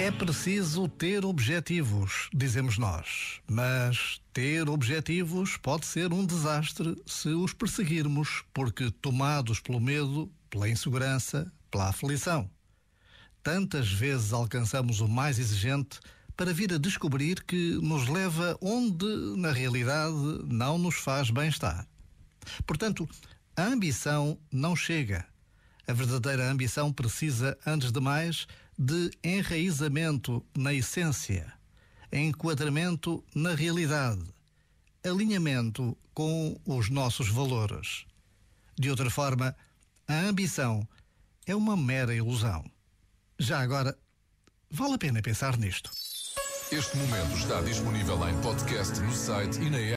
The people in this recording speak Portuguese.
É preciso ter objetivos, dizemos nós. Mas ter objetivos pode ser um desastre se os perseguirmos, porque tomados pelo medo, pela insegurança, pela aflição. Tantas vezes alcançamos o mais exigente para vir a descobrir que nos leva onde, na realidade, não nos faz bem-estar. Portanto, a ambição não chega. A verdadeira ambição precisa, antes de mais, de enraizamento na essência, enquadramento na realidade, alinhamento com os nossos valores. De outra forma, a ambição é uma mera ilusão. Já agora, vale a pena pensar nisto. Este momento está disponível em podcast no site e na app.